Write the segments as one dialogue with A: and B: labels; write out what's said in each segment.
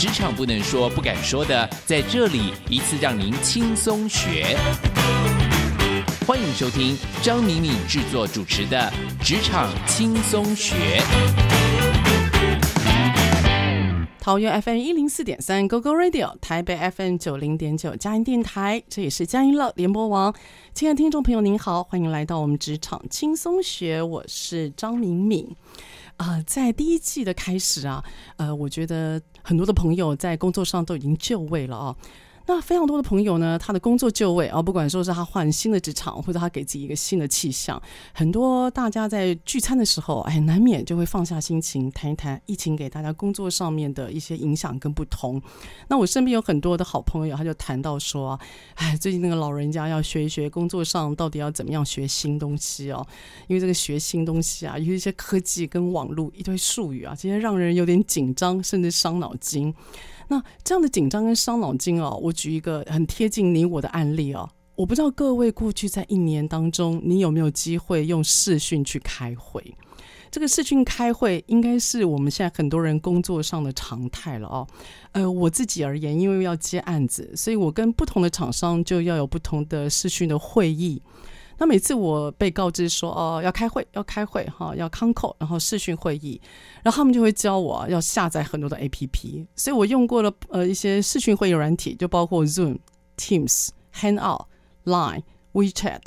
A: 职场不能说、不敢说的，在这里一次让您轻松学。欢迎收听张敏敏制作主持的《职场轻松学》。
B: 桃园 FM 一零四点三 GoGo Radio，台北 FM 九零点九佳音电台，这也是佳音乐联播网。亲爱的听众朋友，您好，欢迎来到我们职场轻松学，我是张敏敏。啊、呃，在第一季的开始啊，呃，我觉得很多的朋友在工作上都已经就位了啊。那非常多的朋友呢，他的工作就位啊，不管说是他换新的职场，或者他给自己一个新的气象，很多大家在聚餐的时候，哎，难免就会放下心情谈一谈疫情给大家工作上面的一些影响跟不同。那我身边有很多的好朋友，他就谈到说，哎，最近那个老人家要学一学工作上到底要怎么样学新东西哦，因为这个学新东西啊，有一些科技跟网络一堆术语啊，今天让人有点紧张，甚至伤脑筋。那这样的紧张跟伤脑筋哦，我举一个很贴近你我的案例哦。我不知道各位过去在一年当中，你有没有机会用视讯去开会？这个视讯开会应该是我们现在很多人工作上的常态了哦。呃，我自己而言，因为要接案子，所以我跟不同的厂商就要有不同的视讯的会议。那每次我被告知说哦，要开会，要开会哈，要 c o n c o 然后视讯会议，然后他们就会教我要下载很多的 APP，所以我用过了呃一些视讯会议软体，就包括 Zoom、Teams、Hangout、Line、WeChat。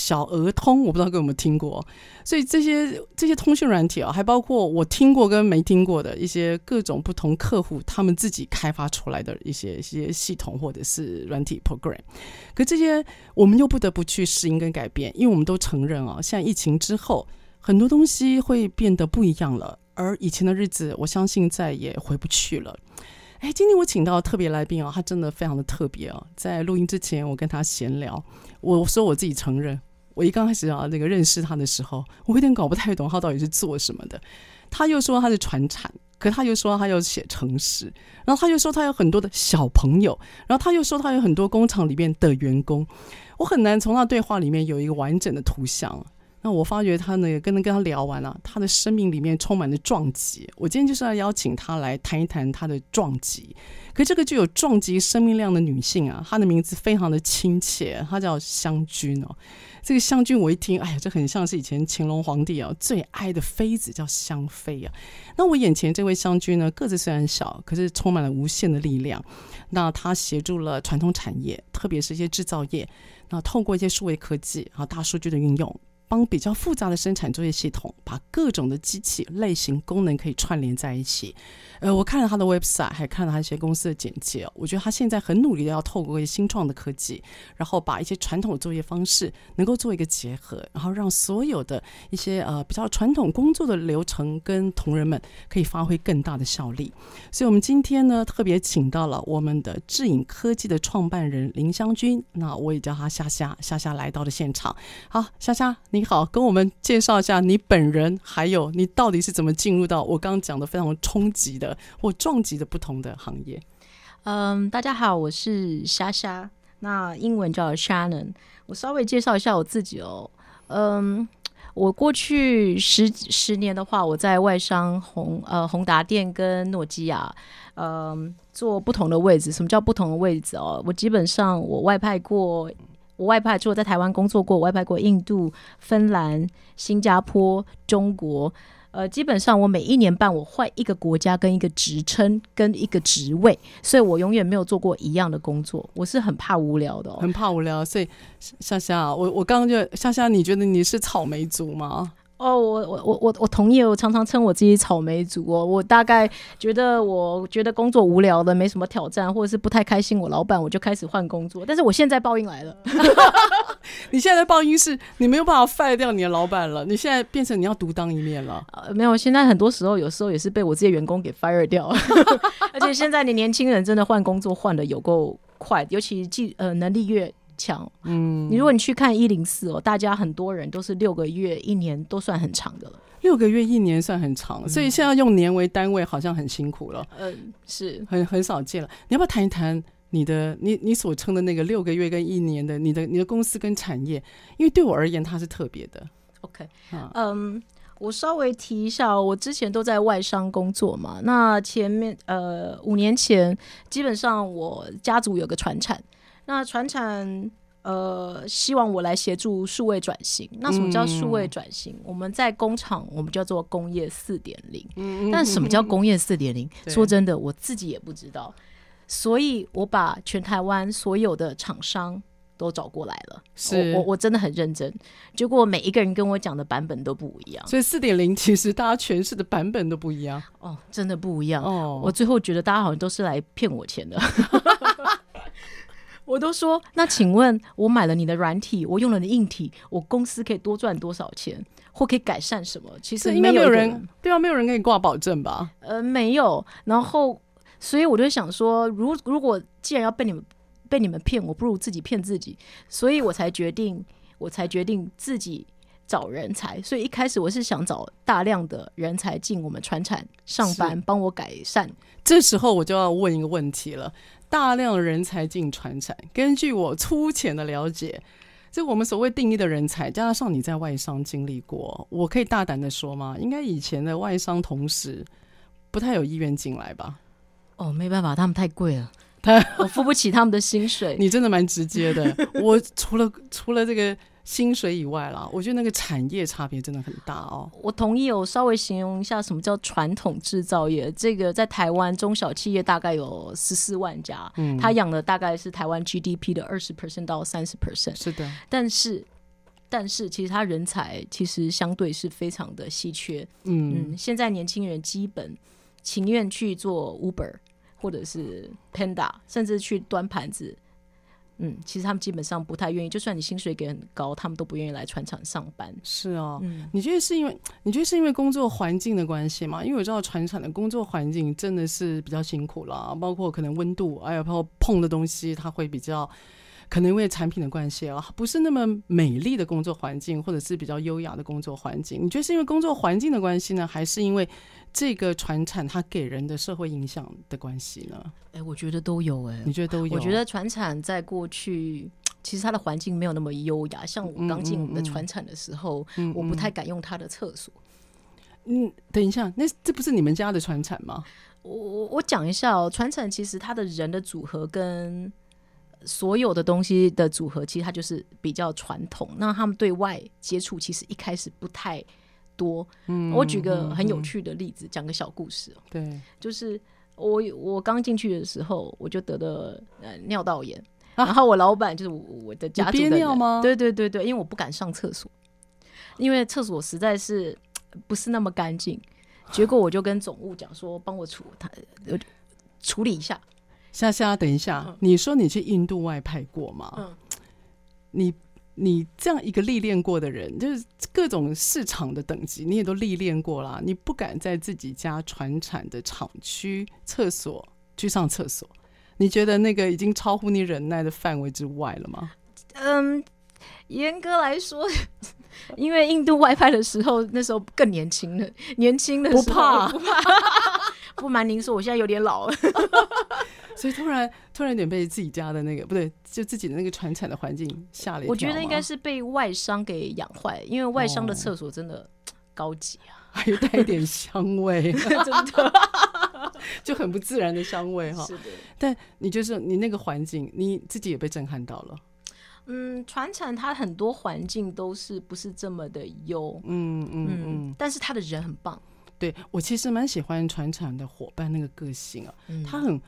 B: 小鹅通，我不知道各位有没有听过，所以这些这些通讯软体啊，还包括我听过跟没听过的一些各种不同客户他们自己开发出来的一些一些系统或者是软体 program，可这些我们又不得不去适应跟改变，因为我们都承认啊，现在疫情之后很多东西会变得不一样了，而以前的日子，我相信再也回不去了。哎，今天我请到特别来宾啊，他真的非常的特别啊。在录音之前，我跟他闲聊，我说我自己承认，我一刚开始啊那个认识他的时候，我有点搞不太懂他到底是做什么的。他又说他是传产，可他又说他要写程式，然后他又说他有很多的小朋友，然后他又说他有很多工厂里面的员工，我很难从他对话里面有一个完整的图像。那我发觉他呢，跟跟他聊完了，他的生命里面充满了撞击。我今天就是要邀请他来谈一谈他的撞击。可这个具有撞击生命量的女性啊，她的名字非常的亲切，她叫香君哦。这个湘君我一听，哎呀，这很像是以前乾隆皇帝啊最爱的妃子叫湘妃啊。那我眼前这位湘君呢，个子虽然小，可是充满了无限的力量。那他协助了传统产业，特别是一些制造业，那透过一些数位科技啊、大数据的运用。帮比较复杂的生产作业系统，把各种的机器类型、功能可以串联在一起。呃，我看了他的 website，还看了他一些公司的简介。我觉得他现在很努力的要透过一些新创的科技，然后把一些传统的作业方式能够做一个结合，然后让所有的一些呃比较传统工作的流程跟同仁们可以发挥更大的效力。所以，我们今天呢特别请到了我们的智影科技的创办人林湘君，那我也叫他虾虾，虾虾来到了现场。好，虾虾你。你好，跟我们介绍一下你本人，还有你到底是怎么进入到我刚刚讲的非常冲击的或撞击的不同的行业？
C: 嗯，大家好，我是莎莎，那英文叫 Shannon。我稍微介绍一下我自己哦。嗯，我过去十十年的话，我在外商宏呃宏达电跟诺基亚，嗯，做不同的位置。什么叫不同的位置哦？我基本上我外派过。我外派，除了在台湾工作过，我外派过印度、芬兰、新加坡、中国。呃，基本上我每一年半我换一个国家跟一个职称跟一个职位，所以我永远没有做过一样的工作。我是很怕无聊的，
B: 很怕无聊。所以夏夏，我我刚刚就夏夏，你觉得你是草莓族吗？
C: 哦，我我我我我同意，我常常称我自己草莓族哦。我大概觉得，我觉得工作无聊的，没什么挑战，或者是不太开心，我老板我就开始换工作。但是我现在报应来了，
B: 你现在的报应是你没有办法 fire 掉你的老板了，你现在变成你要独当一面了。
C: 呃，没有，现在很多时候有时候也是被我自己的员工给 fire 掉，而且现在你年轻人真的换工作换的有够。快，尤其技呃能力越强，
B: 嗯，
C: 你如果你去看一零四哦，大家很多人都是六个月、一年都算很长的了。
B: 六个月、一年算很长，所以现在用年为单位好像很辛苦了。
C: 嗯，是
B: 很很少见了。你要不要谈一谈你的你你所称的那个六个月跟一年的你的你的公司跟产业？因为对我而言，它是特别的。
C: OK，
B: 嗯
C: 嗯，我稍微提一下，我之前都在外商工作嘛。那前面呃五年前，基本上我家族有个传产，那船产。呃，希望我来协助数位转型。那什么叫数位转型？嗯、我们在工厂，我们叫做工业四点零。但什么叫工业四点零？说真的，我自己也不知道。所以我把全台湾所有的厂商都找过来了。是我我我真的很认真。结果每一个人跟我讲的版本都不一样。
B: 所以四点零其实大家诠释的版本都不一样。
C: 哦，真的不一样。
B: 哦，
C: 我最后觉得大家好像都是来骗我钱的。我都说，那请问，我买了你的软体，我用了你的硬体，我公司可以多赚多少钱，或可以改善什么？其实
B: 应该没有人，对啊，没有人给你挂保证吧？
C: 呃，没有。然后，所以我就想说，如如果既然要被你们被你们骗，我不如自己骗自己。所以我才决定，我才决定自己找人才。所以一开始我是想找大量的人才进我们船产上班，帮我改善。
B: 这时候我就要问一个问题了。大量人才进船产，根据我粗浅的了解，这我们所谓定义的人才，加上你在外商经历过，我可以大胆的说吗？应该以前的外商同事不太有意愿进来吧？
C: 哦，没办法，他们太贵了，他我付不起他们的薪水。
B: 你真的蛮直接的，我除了除了这个。薪水以外啦，我觉得那个产业差别真的很大哦。
C: 我同意，我稍微形容一下什么叫传统制造业。这个在台湾中小企业大概有十四万家，嗯，它养的大概是台湾 GDP 的二十 percent 到三十 percent。
B: 是的，
C: 但是但是其实他人才其实相对是非常的稀缺。嗯，嗯，现在年轻人基本情愿去做 Uber 或者是 Panda，甚至去端盘子。嗯，其实他们基本上不太愿意，就算你薪水给很高，他们都不愿意来船厂上班。
B: 是哦，嗯，你觉得是因为你觉得是因为工作环境的关系吗？因为我知道船厂的工作环境真的是比较辛苦了，包括可能温度，还有包括碰的东西，它会比较可能因为产品的关系啊，不是那么美丽的工作环境，或者是比较优雅的工作环境。你觉得是因为工作环境的关系呢，还是因为？这个传产它给人的社会影响的关系呢？
C: 哎、欸，我觉得都有哎、欸，
B: 你觉得都有？
C: 我觉得传产在过去其实它的环境没有那么优雅。像我刚进我们的传产的时候，嗯嗯嗯、我不太敢用它的厕所。
B: 嗯，等一下，那这不是你们家的传产吗？
C: 我我我讲一下哦，传产其实它的人的组合跟所有的东西的组合，其实它就是比较传统。那他们对外接触其实一开始不太。多，嗯，我举个很有趣的例子，讲、嗯、个小故事。
B: 对，
C: 就是我我刚进去的时候，我就得了呃尿道炎，啊、然后我老板就是我，我的家族的人，憋尿吗？对对对对，因为我不敢上厕所，因为厕所实在是不是那么干净。结果我就跟总务讲说，帮我处他处理一下。
B: 夏夏，等一下，嗯、你说你去印度外派过吗？嗯，你。你这样一个历练过的人，就是各种市场的等级，你也都历练过了。你不敢在自己家传产的厂区厕所去上厕所，你觉得那个已经超乎你忍耐的范围之外了吗？
C: 嗯，严格来说，因为印度外派的时候，那时候更年轻了，年轻的时候
B: 不怕，
C: 不怕。不瞒您说，我现在有点老了。
B: 所以突然突然有点被自己家的那个不对，就自己的那个传产的环境吓了一跳。
C: 我觉得应该是被外商给养坏，因为外商的厕所真的高级啊，
B: 还有带一点香味，
C: 真的
B: 就很不自然的香味哈。
C: 是的，
B: 但你就是你那个环境，你自己也被震撼到了。
C: 嗯，传产它很多环境都是不是这么的优，
B: 嗯嗯嗯，嗯，
C: 但是他的人很棒。
B: 对，我其实蛮喜欢船厂的伙伴那个个性啊，嗯、他很。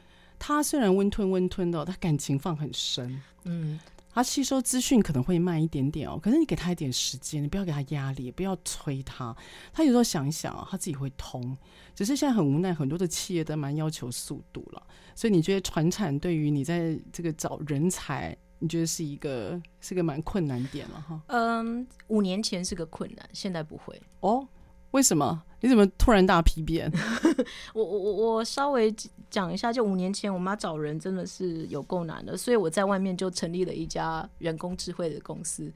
B: 他虽然温吞温吞的，他感情放很深。嗯，他吸收资讯可能会慢一点点哦，可是你给他一点时间，你不要给他压力，不要催他。他有时候想一想啊，他自己会通。只是现在很无奈，很多的企业都蛮要求速度了。所以你觉得传产对于你在这个找人才，你觉得是一个是个蛮困难点了哈？
C: 嗯，五年前是个困难，现在不会
B: 哦。为什么？你怎么突然大皮变？
C: 我我我我稍微讲一下，就五年前我妈找人真的是有够难的，所以我在外面就成立了一家人工智慧的公司。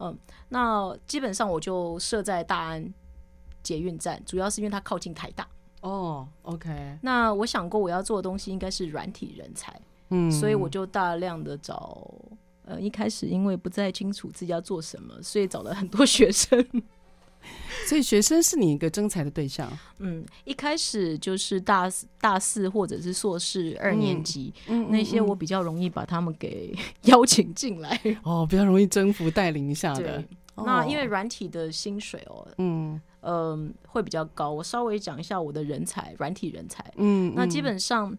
C: 嗯，那基本上我就设在大安捷运站，主要是因为它靠近台大。
B: 哦，OK。
C: 那我想过我要做的东西应该是软体人才，嗯，所以我就大量的找，呃，一开始因为不太清楚自己要做什么，所以找了很多学生。
B: 所以学生是你一个征才的对象。
C: 嗯，一开始就是大、大四或者是硕士二年级，嗯，那些我比较容易把他们给 邀请进来。
B: 哦，比较容易征服、带领一下的。
C: 对，那因为软体的薪水哦，嗯嗯、呃，会比较高。我稍微讲一下我的人才，软体人才。嗯，那基本上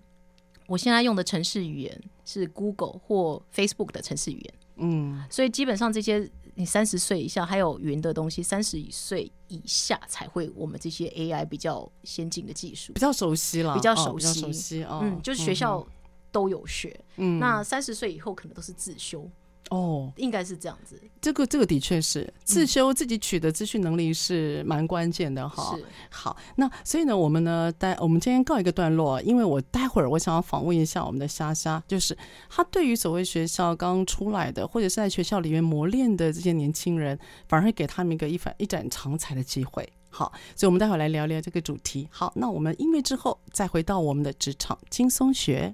C: 我现在用的城市语言是 Google 或 Facebook 的城市语言。嗯，所以基本上这些。你三十岁以下还有云的东西，三十岁以下才会我们这些 AI 比较先进的技术，
B: 比较熟悉了，
C: 比较熟悉，
B: 哦、熟悉哦。
C: 嗯，就是学校都有学。嗯，那三十岁以后可能都是自修。哦，应该是这样子。
B: 这个这个的确是自修自己取得资讯能力是蛮关键的哈。是。好，那所以呢，我们呢待我们今天告一个段落，因为我待会儿我想要访问一下我们的虾虾，就是他对于所谓学校刚出来的或者是在学校里面磨练的这些年轻人，反而会给他们一个一反一展长才的机会。好，所以我们待会儿来聊聊这个主题。好，那我们音乐之后再回到我们的职场轻松学。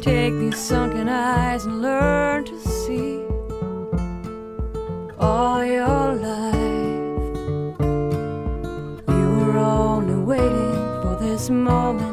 B: Take these sunken eyes and learn to see all your life. You were only waiting for this moment.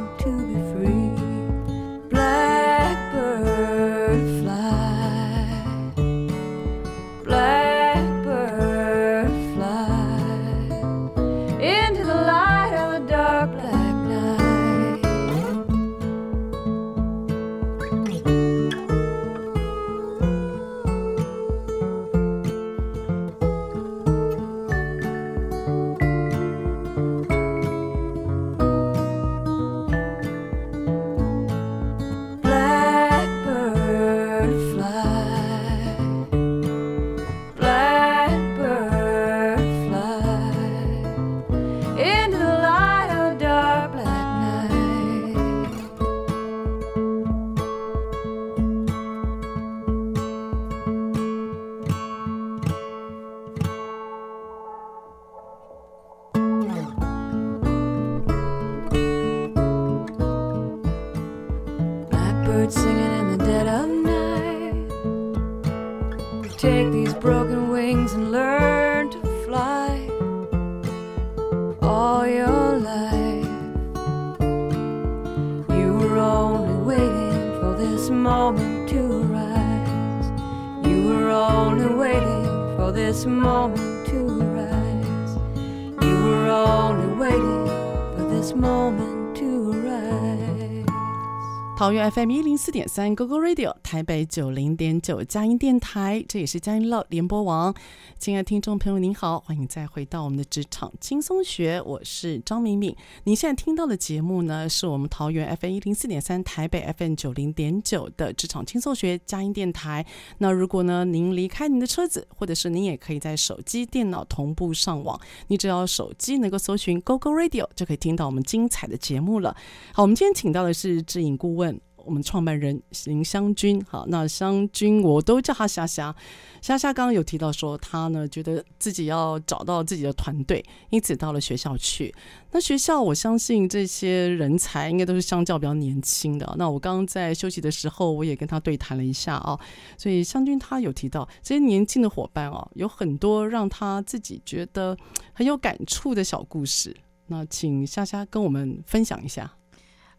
B: FM 一零四点三 GoGo Radio，台北九零点九佳音电台，这也是佳音乐联播网。亲爱的听众朋友，您好，欢迎再回到我们的职场轻松学，我是张敏敏。您现在听到的节目呢，是我们桃园 FM 一零四点三、台北 FM 九零点九的职场轻松学佳音电台。那如果呢，您离开您的车子，或者是您也可以在手机、电脑同步上网，你只要手机能够搜寻 GoGo Radio，就可以听到我们精彩的节目了。好，我们今天请到的是智影顾问。我们创办人林湘君，好，那湘君我都叫他霞霞，霞霞刚刚有提到说，他呢觉得自己要找到自己的团队，因此到了学校去。那学校我相信这些人才应该都是相较比较年轻的。那我刚刚在休息的时候，我也跟他对谈了一下啊。所以湘君他有提到这些年轻的伙伴哦，有很多让他自己觉得很有感触的小故事。那请虾虾跟我们分享一下。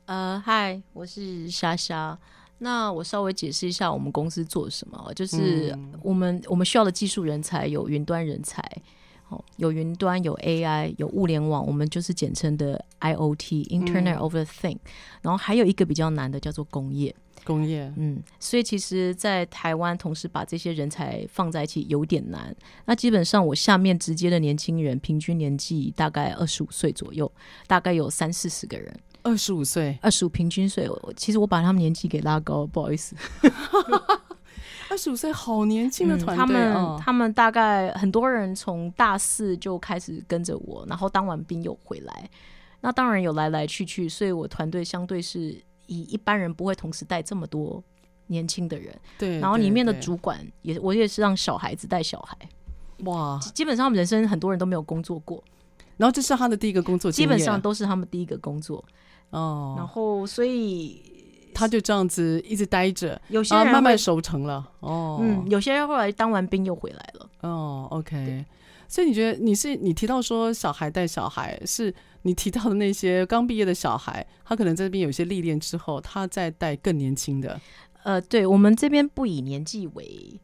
C: 呃，嗨，我是虾虾。那我稍微解释一下我们公司做什么，就是我们、嗯、我们需要的技术人才有云端人才，哦，有云端，有 AI，有物联网，我们就是简称的 IoT（Internet of the Thing），嗯。然后还有一个比较难的叫做工业。
B: 工业，
C: 嗯，所以其实，在台湾同时把这些人才放在一起有点难。那基本上，我下面直接的年轻人，平均年纪大概二十五岁左右，大概有三四十个人。
B: 二十五岁，
C: 二十五平均岁。其实我把他们年纪给拉高，不好意思。
B: 二十五岁好年轻的团队，嗯，他
C: 们、
B: 哦、
C: 他们大概很多人从大四就开始跟着我，然后当完兵又回来。那当然有来来去去，所以我团队相对是以一般人不会同时带这么多年轻的人。
B: 对，
C: 然后里面的主管也，我也是让小孩子带小孩。
B: 哇，
C: 基本上人生很多人都没有工作过，
B: 然后这是他的第一个工作，
C: 基本上都是他们第一个工作。哦，然后所以。
B: 他就这样子一直待着，
C: 有些人
B: 慢慢熟成了。哦，
C: 嗯，有些人后来当完兵又回来了。
B: 哦，OK。所以你觉得你是你提到说小孩带小孩，是你提到的那些刚毕业的小孩，他可能在这边有些历练之后，他再带更年轻的。
C: 呃，对，我们这边不以年纪为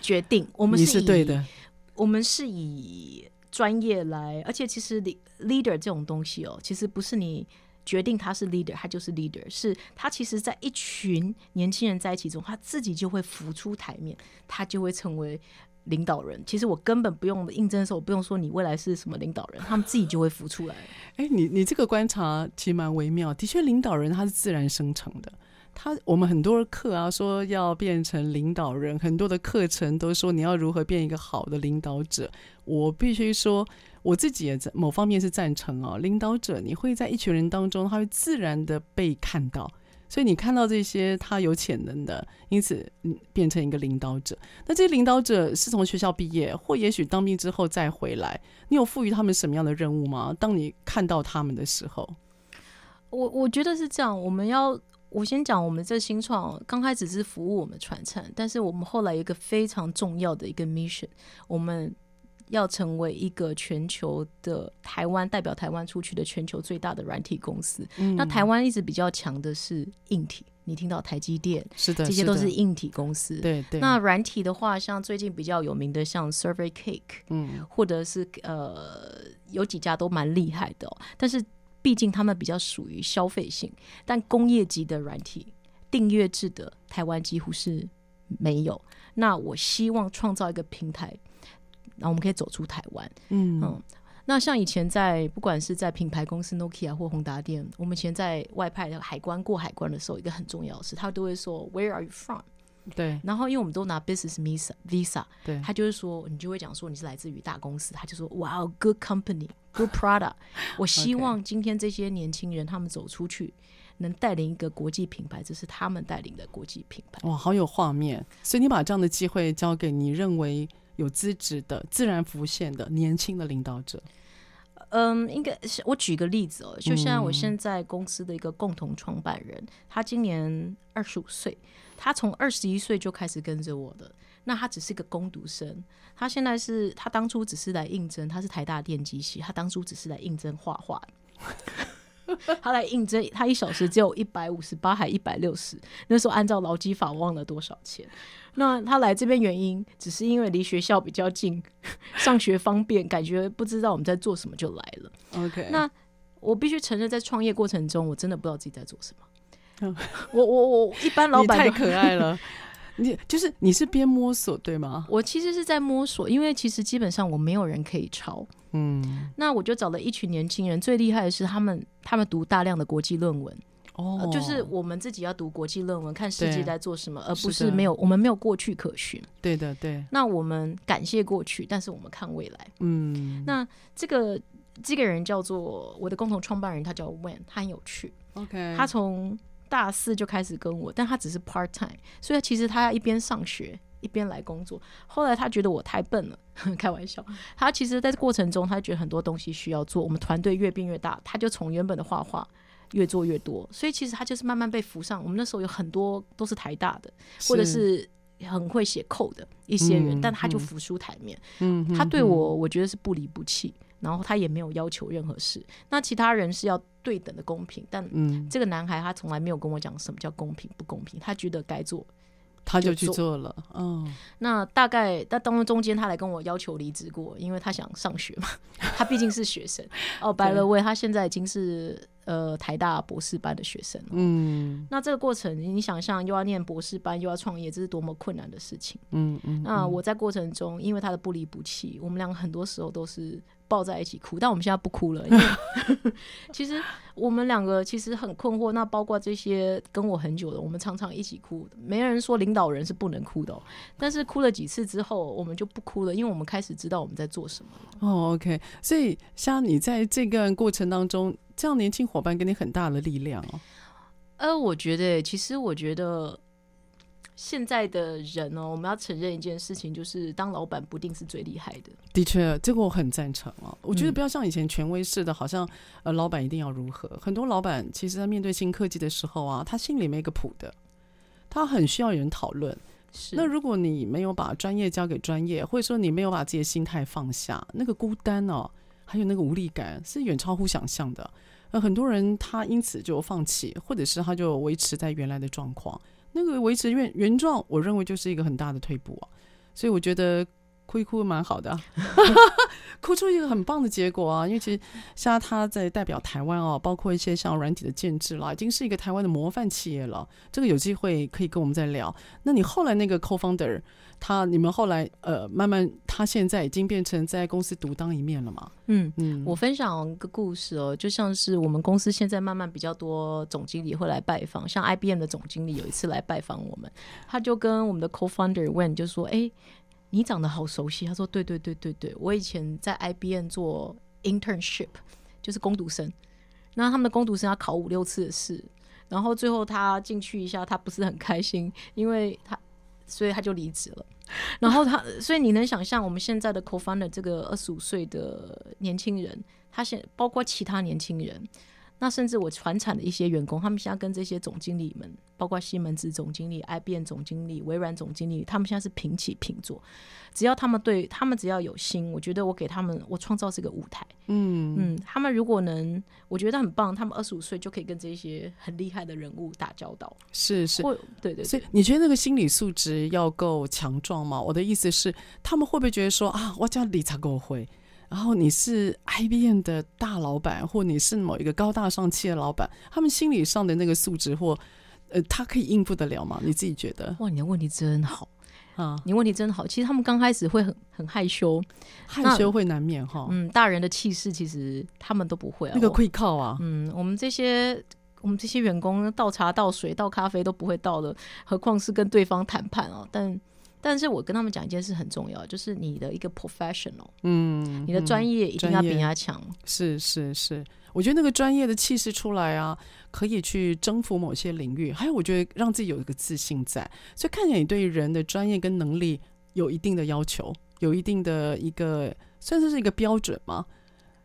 C: 决定，我们是以，
B: 是对的，
C: 我们是以专业来，而且其实 leader 这种东西哦，其实不是你。决定他是 leader，他就是 leader。是他其实，在一群年轻人在一起中，他自己就会浮出台面，他就会成为领导人。其实我根本不用应征的时候，我不用说你未来是什么领导人，他们自己就会浮出来。
B: 哎，你你这个观察其实蛮微妙。的确，领导人他是自然生成的。他我们很多课啊，说要变成领导人，很多的课程都说你要如何变一个好的领导者。我必须说。我自己也在某方面是赞成哦，领导者你会在一群人当中，他会自然的被看到，所以你看到这些他有潜能的，因此嗯变成一个领导者。那这些领导者是从学校毕业，或也许当兵之后再回来，你有赋予他们什么样的任务吗？当你看到他们的时候，
C: 我我觉得是这样。我们要我先讲，我们这新创刚开始是服务我们传承，但是我们后来有一个非常重要的一个 mission，我们。要成为一个全球的台湾代表台湾出去的全球最大的软体公司。嗯、那台湾一直比较强的是硬体，你听到台积电，
B: 是的，
C: 这些都是硬体公司。
B: 对对。
C: 那软体的话，像最近比较有名的，像 Survey Cake，嗯，或者是呃，有几家都蛮厉害的、哦。但是毕竟他们比较属于消费性，但工业级的软体订阅制的台湾几乎是没有。那我希望创造一个平台。然后我们可以走出台湾，嗯嗯，那像以前在不管是在品牌公司 Nokia 或宏达店，我们以前在外派的海关过海关的时候，一个很重要的是，他都会说 Where are you from？
B: 对，
C: 然后因为我们都拿 Business Visa Visa，
B: 对，
C: 他就是说你就会讲说你是来自于大公司，他就说 Wow good company good product，我希望今天这些年轻人他们走出去，能带领一个国际品牌，这是他们带领的国际品牌。
B: 哇，好有画面！所以你把这样的机会交给你认为。有资质的、自然浮现的年轻的领导者，
C: 嗯，应该是我举个例子哦，就像我现在公司的一个共同创办人，嗯、他今年二十五岁，他从二十一岁就开始跟着我的，那他只是一个工读生，他现在是他当初只是来应征，他是台大电机系，他当初只是来应征画画。他来应征，他一小时只有一百五十八还一百六十，那时候按照劳基法忘了多少钱。那他来这边原因，只是因为离学校比较近，上学方便，感觉不知道我们在做什么就来了。
B: OK，
C: 那我必须承认，在创业过程中，我真的不知道自己在做什么。我我我一般老板
B: 太可爱了。你就是你是边摸索对吗？
C: 我其实是在摸索，因为其实基本上我没有人可以抄。嗯，那我就找了一群年轻人，最厉害的是他们，他们读大量的国际论文。哦、呃，就是我们自己要读国际论文，看世界在做什么，而不是没有我们没有过去可循。
B: 对的，对。
C: 那我们感谢过去，但是我们看未来。嗯，那这个这个人叫做我的共同创办人，他叫 Wen，他很有趣。OK，他从。大四就开始跟我，但他只是 part time，所以其实他要一边上学一边来工作。后来他觉得我太笨了，开玩笑。他其实在这过程中，他觉得很多东西需要做。我们团队越变越大，他就从原本的画画越做越多。所以其实他就是慢慢被扶上。我们那时候有很多都是台大的，或者是很会写 code 的一些人，嗯、但他就浮出台面。嗯，他对我我觉得是不离不弃。然后他也没有要求任何事，那其他人是要对等的公平，但这个男孩他从来没有跟我讲什么叫公平不公平，他觉得该做
B: 他就去做了。嗯，
C: 那大概在当中间，他来跟我要求离职过，因为他想上学嘛，他毕竟是学生。哦，by the way，他现在已经是。呃，台大博士班的学生，嗯，那这个过程，你想象又要念博士班，又要创业，这是多么困难的事情，嗯嗯。那我在过程中，因为他的不离不弃，我们两个很多时候都是抱在一起哭，但我们现在不哭了，因为 其实我们两个其实很困惑。那包括这些跟我很久的，我们常常一起哭。没人说领导人是不能哭的，但是哭了几次之后，我们就不哭了，因为我们开始知道我们在做什么。
B: 哦，OK，所以像你在这个过程当中。这样年轻伙伴给你很大的力量哦。
C: 呃，我觉得，其实我觉得现在的人哦，我们要承认一件事情，就是当老板不一定是最厉害的。
B: 的确，这个我很赞成哦。我觉得不要像以前权威式的，好像呃，老板一定要如何。很多老板其实在面对新科技的时候啊，他心里没个谱的，他很需要有人讨论。
C: 是。
B: 那如果你没有把专业交给专业，或者说你没有把自己的心态放下，那个孤单哦。还有那个无力感是远超乎想象的，呃，很多人他因此就放弃，或者是他就维持在原来的状况。那个维持原原状，我认为就是一个很大的退步啊。所以我觉得哭一哭蛮好的啊，哭出一个很棒的结果啊。因为其实现在他在代表台湾哦，包括一些像软体的建制啦，已经是一个台湾的模范企业了。这个有机会可以跟我们再聊。那你后来那个 co-founder。他，你们后来呃，慢慢，他现在已经变成在公司独当一面了嘛？
C: 嗯嗯，我分享一个故事哦，就像是我们公司现在慢慢比较多总经理会来拜访，像 IBM 的总经理有一次来拜访我们，他就跟我们的 co-founder Wen 就说：“哎，你长得好熟悉。”他说：“对对对对对，我以前在 IBM 做 internship，就是工读生。那他们的工读生要考五六次的试，然后最后他进去一下，他不是很开心，因为他。”所以他就离职了，然后他，所以你能想象我们现在的 co-founder 这个二十五岁的年轻人，他现包括其他年轻人。那甚至我传产的一些员工，他们现在跟这些总经理们，包括西门子总经理、IBM 总经理、微软总经理，他们现在是平起平坐。只要他们对他们只要有心，我觉得我给他们，我创造这个舞台。嗯嗯，他们如果能，我觉得很棒。他们二十五岁就可以跟这些很厉害的人物打交道。
B: 是是，
C: 对对对。
B: 所以你觉得那个心理素质要够强壮吗？我的意思是，他们会不会觉得说啊，我叫理查够会？然后你是 IBM 的大老板，或你是某一个高大上企业的老板，他们心理上的那个素质或呃，他可以应付得了吗？你自己觉得？
C: 哇，你的问题真好啊！你问题真好。其实他们刚开始会很很害羞，
B: 害羞会难免哈。
C: 嗯，大人的气势其实他们都不会啊。
B: 那个会靠啊。
C: 嗯，我们这些我们这些员工倒茶倒水倒咖啡都不会倒的，何况是跟对方谈判啊？但但是我跟他们讲一件事很重要，就是你的一个 professional，嗯，你的专业一定要比人家强。
B: 是是是，我觉得那个专业的气势出来啊，可以去征服某些领域。还有，我觉得让自己有一个自信在，所以看起来你对于人的专业跟能力有一定的要求，有一定的一个算是是一个标准嘛。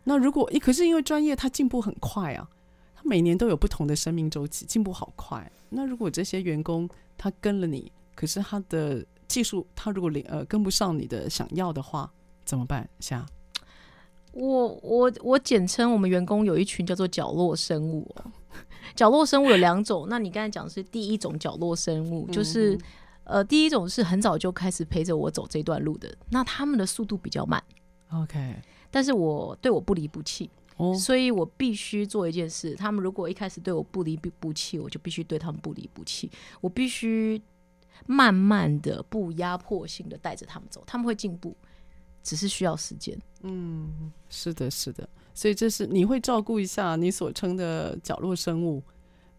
B: 那如果，可是因为专业它进步很快啊，它每年都有不同的生命周期，进步好快。那如果这些员工他跟了你，可是他的技术，它如果连呃跟不上你的想要的话，怎么办？夏，
C: 我我我简称我们员工有一群叫做角落生物哦。角落生物有两种，那你刚才讲的是第一种角落生物，就是、嗯、呃第一种是很早就开始陪着我走这段路的，那他们的速度比较慢。
B: OK，
C: 但是我对我不离不弃，哦，所以我必须做一件事。他们如果一开始对我不离不弃，我就必须对他们不离不弃，我必须。慢慢的、不压迫性的带着他们走，他们会进步，只是需要时间。
B: 嗯，是的，是的。所以这是你会照顾一下你所称的角落生物，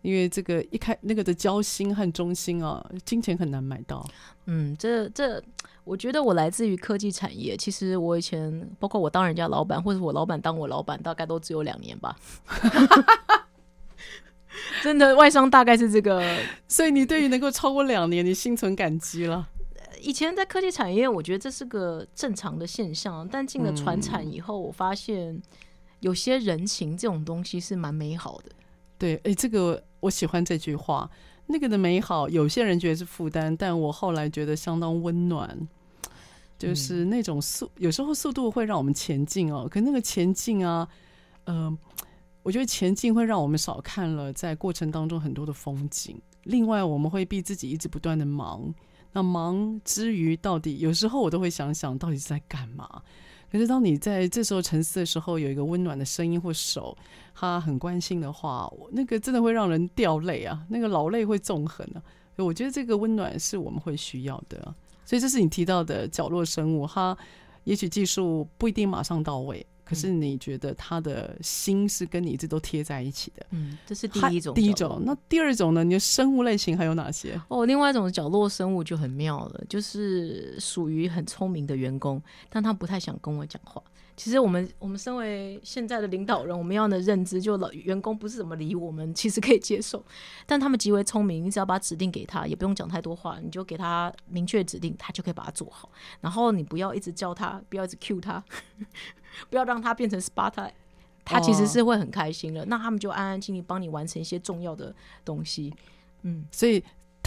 B: 因为这个一开那个的交心和忠心啊，金钱很难买到。
C: 嗯，这这，我觉得我来自于科技产业。其实我以前，包括我当人家老板，或者我老板当我老板，大概都只有两年吧。真的，外商大概是这个，
B: 所以你对于能够超过两年，你心存感激了。
C: 以前在科技产业，我觉得这是个正常的现象，但进了传产以后，我发现有些人情这种东西是蛮美好的。
B: 对，哎，这个我喜欢这句话。那个的美好，有些人觉得是负担，但我后来觉得相当温暖，就是那种速，有时候速度会让我们前进哦。可那个前进啊，嗯、呃。我觉得前进会让我们少看了在过程当中很多的风景。另外，我们会逼自己一直不断的忙，那忙之余，到底有时候我都会想想到底是在干嘛。可是当你在这时候沉思的时候，有一个温暖的声音或手，他很关心的话，那个真的会让人掉泪啊，那个老泪会纵横啊。我觉得这个温暖是我们会需要的。所以这是你提到的角落生物，它也许技术不一定马上到位。可是你觉得他的心是跟你一直都贴在一起的？
C: 嗯，这是第一种。
B: 第一种，那第二种呢？你的生物类型还有哪些？
C: 哦，另外一种角落生物就很妙了，就是属于很聪明的员工，但他不太想跟我讲话。其实我们我们身为现在的领导人，我们要的认知就老员工不是怎么理我们，其实可以接受。但他们极为聪明，你只要把指令给他，也不用讲太多话，你就给他明确指令，他就可以把它做好。然后你不要一直叫他，不要一直 cue 他，不要让他变成 Sparta，他其实是会很开心的。哦、那他们就安安静静帮你完成一些重要的东西。嗯，
B: 所以。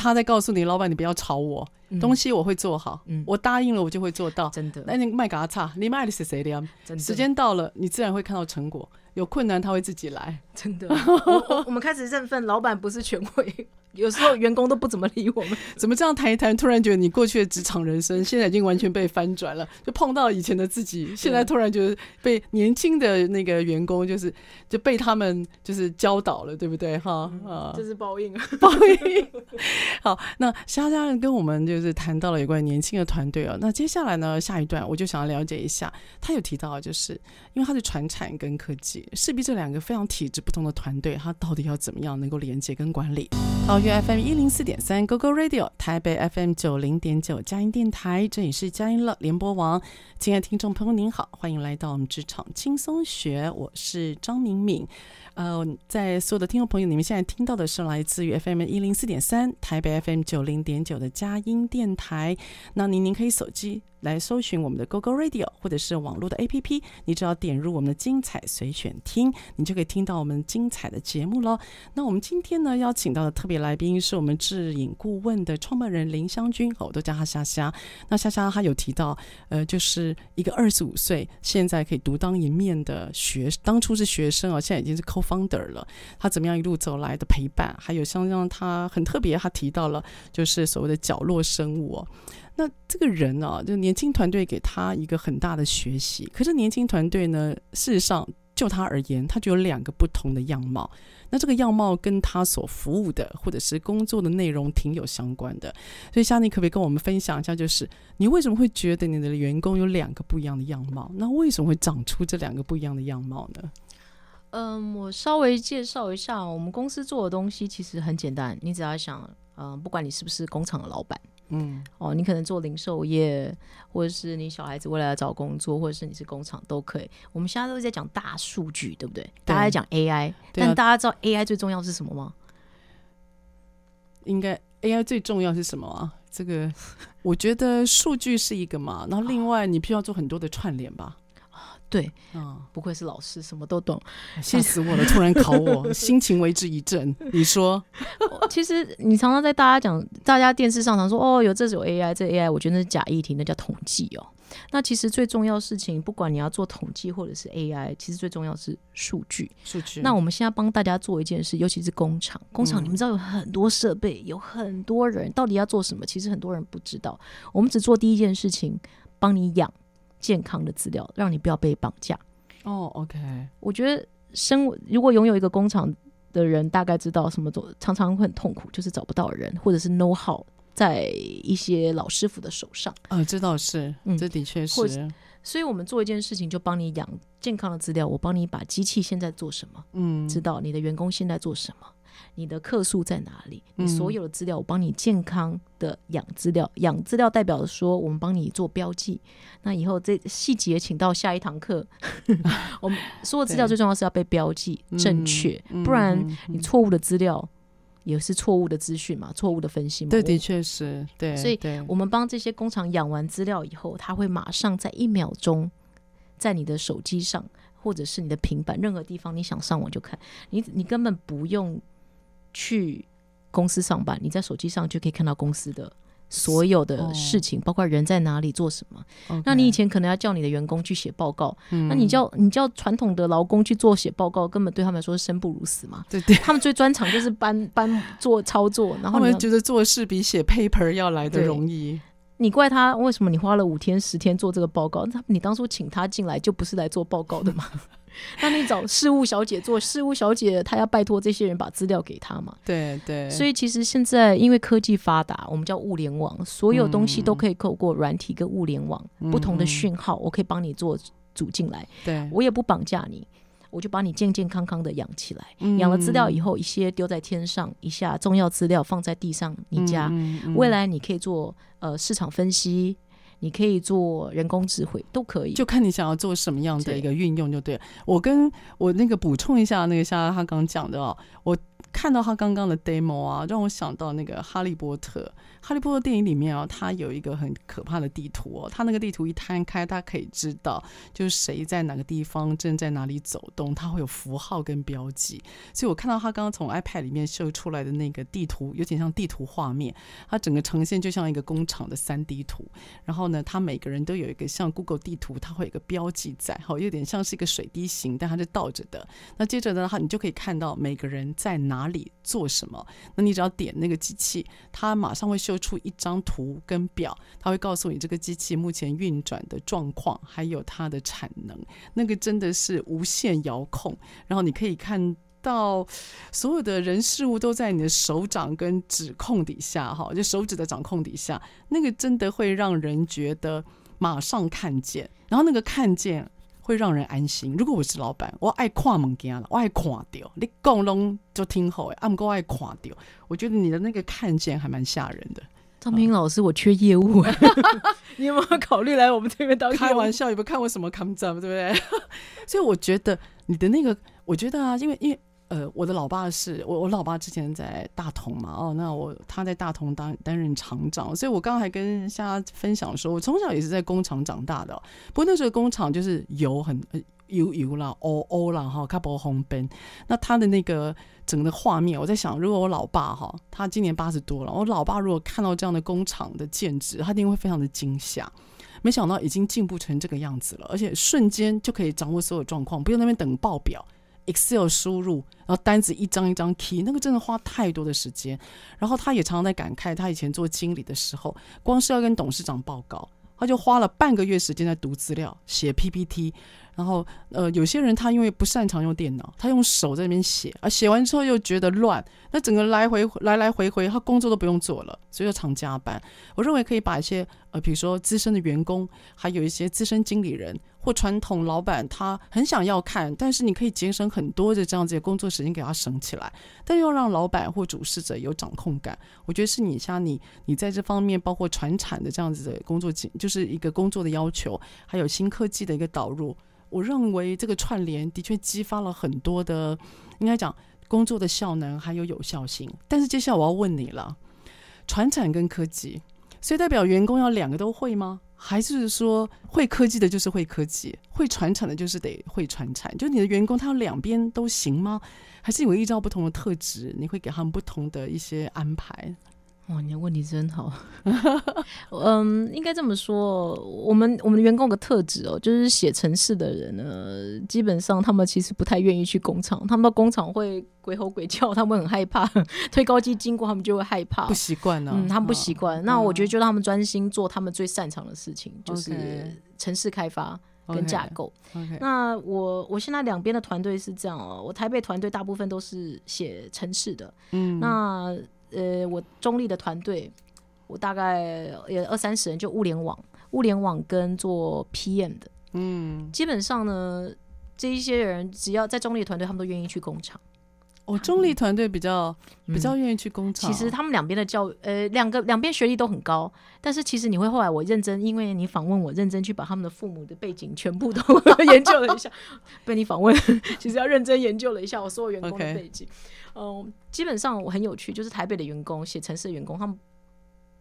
B: 他在告诉你，老板，你不要吵我，嗯、东西我会做好，嗯、我答应了，我就会做到。
C: 真的，
B: 那你卖给他差，你卖的是谁的呀？时间到了，你自然会看到成果。有困难他会自己来，
C: 真的。我，我 们开始认份，老板不是权威。有时候员工都不怎么理我们，
B: 怎么这样谈一谈？突然觉得你过去的职场人生现在已经完全被翻转了，就碰到以前的自己，现在突然觉得被年轻的那个员工，就是就被他们就是教导了，对不对？哈啊，
C: 这是报应啊，
B: 报应。好，那肖家人跟我们就是谈到了有关年轻的团队哦，那接下来呢，下一段我就想要了解一下，他有提到就是因为他是传产跟科技，势必这两个非常体质不同的团队，他到底要怎么样能够连接跟管理？好。FM 一零四点三，Go Go Radio，台北 FM 九零点九，佳音电台，这里是佳音乐联播网。亲爱的听众朋友，您好，欢迎来到我们职场轻松学，我是张敏敏。呃，在所有的听众朋友，你们现在听到的是来自于 FM 一零四点三，台北 FM 九零点九的佳音电台。那您您可以手机。来搜寻我们的 GoGo Radio，或者是网络的 APP，你只要点入我们的精彩随选听，你就可以听到我们精彩的节目喽。那我们今天呢，邀请到的特别来宾是我们智影顾问的创办人林湘君，我都叫他虾虾。那虾虾他有提到，呃，就是一个二十五岁，现在可以独当一面的学，当初是学生哦，现在已经是 Founder 了。他怎么样一路走来的陪伴，还有像让他很特别，他提到了就是所谓的角落生物哦。那这个人、啊，就年轻团队给他一个很大的学习。可是年轻团队呢，事实上就他而言，他就有两个不同的样貌。那这个样貌跟他所服务的或者是工作的内容挺有相关的。所以，夏你可不可以跟我们分享一下，就是你为什么会觉得你的员工有两个不一样的样貌？那为什么会长出这两个不一样的样貌呢？
C: 嗯，我稍微介绍一下，我们公司做的东西其实很简单，你只要想，嗯，不管你是不是工厂的老板。嗯，哦，你可能做零售业，或者是你小孩子未来要找工作，或者是你是工厂都可以。我们现在都在讲大数据，对不对？对，大家在讲 AI，但大家知道 AI 最重要是什么吗？
B: 应该 AI 最重要是什么啊？这个 我觉得数据是一个嘛，然后另外你必须要做很多的串联吧。
C: 对，嗯，不愧是老师，什么都懂，
B: 气死我了！突然考我，心情为之一振。你说，
C: 其实你常常在大家讲，大家电视上常说，哦，有这种 AI，这 AI，我觉得那是假议题，那叫统计哦。那其实最重要的事情，不管你要做统计或者是 AI，其实最重要是数据。
B: 数据。
C: 那我们现在帮大家做一件事，尤其是工厂，工厂你们知道有很多设备，有很多人，到底要做什么？其实很多人不知道。我们只做第一件事情，帮你养。健康的资料，让你不要被绑架。
B: 哦、oh，OK。
C: 我觉得生如果拥有一个工厂的人，大概知道什么都常常会很痛苦，就是找不到人，或者是 know how 在一些老师傅的手上。
B: 啊、呃，这倒是，嗯，这的确是。
C: 所以我们做一件事情，就帮你养健康的资料。我帮你把机器现在做什么，嗯，知道你的员工现在做什么。你的客数在哪里？你所有的资料，我帮你健康的养资料。养资料代表说，我们帮你做标记。那以后这细节，请到下一堂课。我们所有资料最重要是要被标记正确，不然你错误的资料也是错误的资讯嘛，错误的分析嘛。
B: 对，的确是。对，
C: 所以我们帮这些工厂养完资料以后，他会马上在一秒钟，在你的手机上或者是你的平板任何地方，你想上网就看。你你根本不用。去公司上班，你在手机上就可以看到公司的所有的事情，包括人在哪里做什么。
B: Okay
C: 那你以前可能要叫你的员工去写报告，
B: 嗯
C: 那你叫你叫传统的劳工去做写报告，根本对他们来说是生不如死嘛。
B: 对对，
C: 他们最专长就是搬 搬做操作，然后
B: 他们觉得做事比写 paper 要来的容易。
C: 你怪他为什么你花了五天十天做这个报告？那你当初请他进来就不是来做报告的吗？那你找事务小姐做，事务小姐她要拜托这些人把资料给她嘛？
B: 对对。
C: 所以其实现在因为科技发达，我们叫物联网，所有东西都可以透过软体跟物联网、
B: 嗯、
C: 不同的讯号，我可以帮你做组进来。
B: 对，
C: 我也不绑架你，我就把你健健康康的养起来。
B: 嗯、
C: 养了资料以后，一些丢在天上，一下重要资料放在地上，你家、
B: 嗯嗯、
C: 未来你可以做呃市场分析。你可以做人工智慧，都可以，
B: 就看你想要做什么样的一个运用就对了。对，我跟我那个补充一下，那个像他刚讲的哦，我看到他刚刚的 demo 啊，让我想到那个哈利波特。哈利波特电影里面啊，它有一个很可怕的地图哦，它那个地图一摊开，它可以知道就是谁在哪个地方正在哪里走动，它会有符号跟标记。所以我看到他刚刚从 iPad 里面秀出来的那个地图，有点像地图画面，它整个呈现就像一个工厂的 3D 图。然后呢，它每个人都有一个像 Google 地图，它会有个标记在，好，有点像是一个水滴形，但它是倒着的。那接着呢，你就可以看到每个人在哪里做什么。那你只要点那个机器，它马上会秀出一张图跟表，它会告诉你这个机器目前运转的状况，还有它的产能。那个真的是无线遥控，然后你可以看到所有的人事物都在你的手掌跟指控底下，哈，就手指的掌控底下，那个真的会让人觉得马上看见，然后那个看见会让人安心。如果我是老板，我爱看物件了，我爱看到，你讲拢就听好诶，俺够爱看到，我觉得你的那个看见还蛮吓人的。
C: 张明老师，我缺业务，你有没有考虑来我们这边当？
B: 开玩笑，有没有看过什么 come up，对不对？所以我觉得你的那个，我觉得啊，因为因为呃，我的老爸是我我老爸之前在大同嘛，哦，那我他在大同当担任厂长，所以我刚刚还跟大家分享说，我从小也是在工厂长大的，不过那时候工厂就是油很。油油啦，哦哦啦，哈，卡波红奔。那他的那个整个的画面，我在想，如果我老爸哈，他今年八十多了，我老爸如果看到这样的工厂的建制，他一定会非常的惊吓。没想到已经进步成这个样子了，而且瞬间就可以掌握所有状况，不用那边等报表，Excel 输入，然后单子一张一张 key，那个真的花太多的时间。然后他也常常在感慨，他以前做经理的时候，光是要跟董事长报告，他就花了半个月时间在读资料、写 PPT。然后，呃，有些人他因为不擅长用电脑，他用手在那边写，啊写完之后又觉得乱，那整个来回来来回回，他工作都不用做了，所以就常加班。我认为可以把一些，呃，比如说资深的员工，还有一些资深经理人或传统老板，他很想要看，但是你可以节省很多的这样子的工作时间给他省起来，但又让老板或主事者有掌控感。我觉得是你像你，你在这方面包括传产的这样子的工作，就是一个工作的要求，还有新科技的一个导入。我认为这个串联的确激发了很多的，应该讲工作的效能还有有效性。但是接下来我要问你了，传产跟科技，所以代表员工要两个都会吗？还是说会科技的就是会科技，会传承的就是得会传承？就你的员工他要两边都行吗？还是你会依照不同的特质，你会给他们不同的一些安排？
C: 哇，你的问题真好。嗯，应该这么说，我们我们的员工有个特质哦，就是写城市的人呢，基本上他们其实不太愿意去工厂，他们到工厂会鬼吼鬼叫，他们很害怕，推高机经过他们就会害怕，
B: 不习惯呢。
C: 嗯，他们不习惯。哦、那我觉得就让他们专心做他们最擅长的事情，
B: 嗯、
C: 就是城市开发跟架构。
B: Okay, okay.
C: 那我我现在两边的团队是这样哦，我台北团队大部分都是写城市的，嗯，那。呃，我中立的团队，我大概也二三十人，就物联网、物联网跟做 PM 的，嗯，基本上呢，这一些人只要在中立团队，他们都愿意去工厂。
B: 哦，中立团队比较、嗯、比较愿意去工厂。
C: 其实他们两边的教育，呃，两个两边学历都很高，但是其实你会后来我认真，因为你访问我，认真去把他们的父母的背景全部都 研究了一下。被你访问，其实要认真研究了一下我所有员工的背景。呃，基本上我很有趣，就是台北的员工，写城市的员工，他们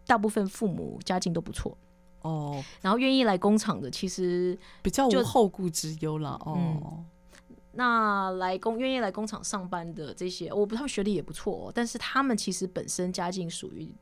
C: 大部分父母家境都不错。哦，然后愿意来工厂的，其实
B: 比较无后顾之忧了哦。
C: 嗯。那来工愿意来工厂上班的这些，我不，他们学历也不错哦，但是他们其实本身家境属于